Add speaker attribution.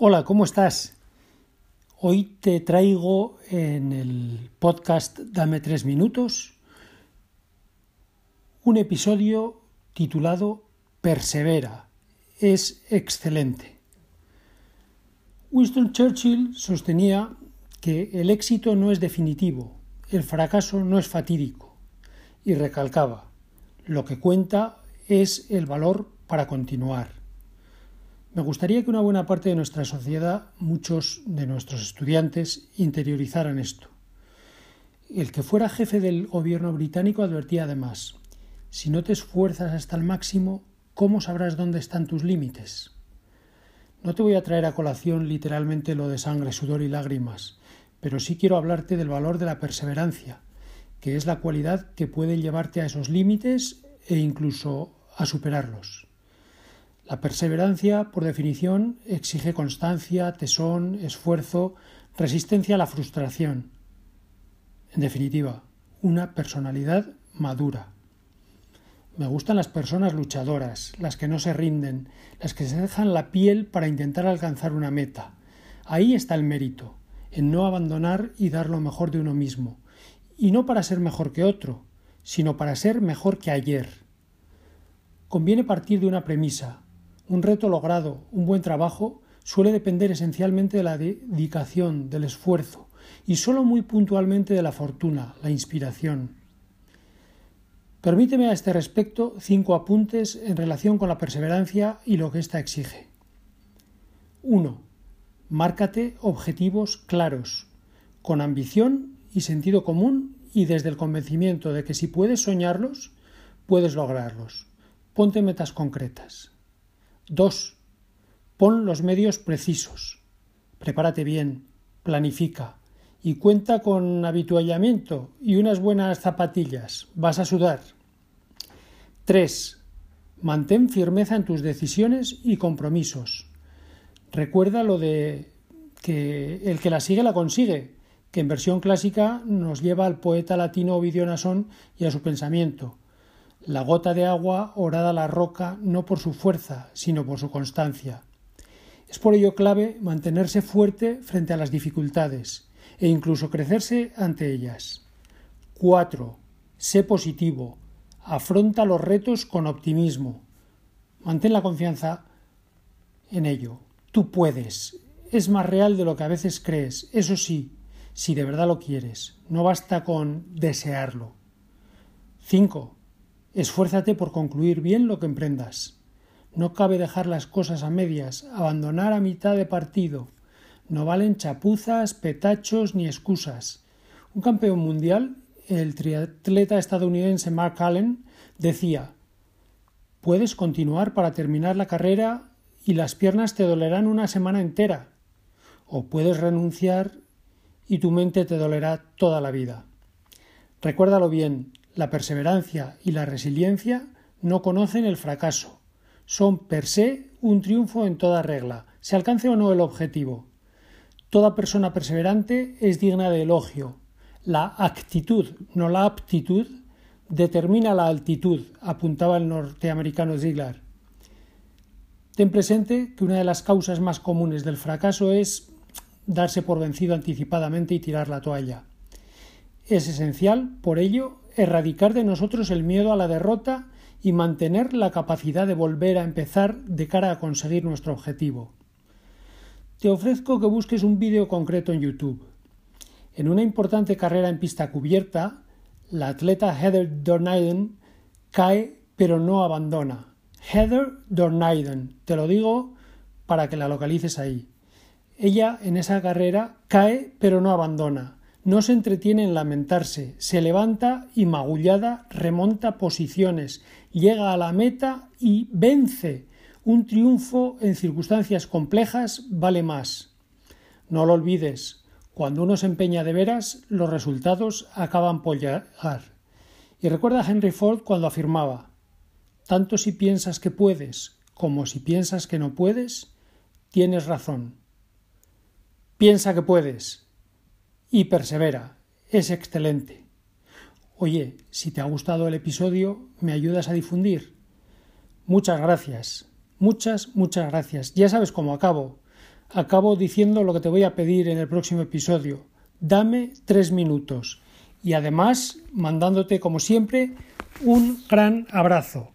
Speaker 1: Hola, ¿cómo estás? Hoy te traigo en el podcast Dame tres minutos un episodio titulado Persevera. Es excelente. Winston Churchill sostenía que el éxito no es definitivo, el fracaso no es fatídico, y recalcaba, lo que cuenta es el valor para continuar. Me gustaría que una buena parte de nuestra sociedad, muchos de nuestros estudiantes, interiorizaran esto. El que fuera jefe del gobierno británico advertía además, si no te esfuerzas hasta el máximo, ¿cómo sabrás dónde están tus límites? No te voy a traer a colación literalmente lo de sangre, sudor y lágrimas, pero sí quiero hablarte del valor de la perseverancia, que es la cualidad que puede llevarte a esos límites e incluso a superarlos. La perseverancia, por definición, exige constancia, tesón, esfuerzo, resistencia a la frustración. En definitiva, una personalidad madura. Me gustan las personas luchadoras, las que no se rinden, las que se dejan la piel para intentar alcanzar una meta. Ahí está el mérito, en no abandonar y dar lo mejor de uno mismo, y no para ser mejor que otro, sino para ser mejor que ayer. Conviene partir de una premisa, un reto logrado, un buen trabajo, suele depender esencialmente de la dedicación, del esfuerzo y solo muy puntualmente de la fortuna, la inspiración. Permíteme a este respecto cinco apuntes en relación con la perseverancia y lo que ésta exige. 1. Márcate objetivos claros, con ambición y sentido común y desde el convencimiento de que si puedes soñarlos, puedes lograrlos. Ponte metas concretas. 2. Pon los medios precisos. Prepárate bien, planifica y cuenta con habituallamiento y unas buenas zapatillas. Vas a sudar. 3. Mantén firmeza en tus decisiones y compromisos. Recuerda lo de que el que la sigue la consigue, que en versión clásica nos lleva al poeta latino Ovidio Nasón y a su pensamiento la gota de agua orada la roca no por su fuerza, sino por su constancia. Es por ello clave mantenerse fuerte frente a las dificultades e incluso crecerse ante ellas. 4. Sé positivo. Afronta los retos con optimismo. Mantén la confianza en ello. Tú puedes. Es más real de lo que a veces crees. Eso sí, si de verdad lo quieres. No basta con desearlo. 5. Esfuérzate por concluir bien lo que emprendas. No cabe dejar las cosas a medias, abandonar a mitad de partido. No valen chapuzas, petachos ni excusas. Un campeón mundial, el triatleta estadounidense Mark Allen, decía Puedes continuar para terminar la carrera y las piernas te dolerán una semana entera. O puedes renunciar y tu mente te dolerá toda la vida. Recuérdalo bien, la perseverancia y la resiliencia no conocen el fracaso. Son per se un triunfo en toda regla, se alcance o no el objetivo. Toda persona perseverante es digna de elogio. La actitud, no la aptitud, determina la altitud, apuntaba el norteamericano Ziegler. Ten presente que una de las causas más comunes del fracaso es darse por vencido anticipadamente y tirar la toalla. Es esencial, por ello, erradicar de nosotros el miedo a la derrota y mantener la capacidad de volver a empezar de cara a conseguir nuestro objetivo. Te ofrezco que busques un vídeo concreto en YouTube. En una importante carrera en pista cubierta, la atleta Heather Dornaiden cae pero no abandona. Heather Dornaiden, te lo digo para que la localices ahí. Ella en esa carrera cae pero no abandona no se entretiene en lamentarse, se levanta y magullada remonta posiciones, llega a la meta y vence. Un triunfo en circunstancias complejas vale más. No lo olvides, cuando uno se empeña de veras, los resultados acaban por llegar. Y recuerda a Henry Ford cuando afirmaba tanto si piensas que puedes como si piensas que no puedes, tienes razón. Piensa que puedes y persevera. Es excelente. Oye, si te ha gustado el episodio, ¿me ayudas a difundir? Muchas gracias. Muchas, muchas gracias. Ya sabes cómo acabo. acabo diciendo lo que te voy a pedir en el próximo episodio. Dame tres minutos y además mandándote como siempre un gran abrazo.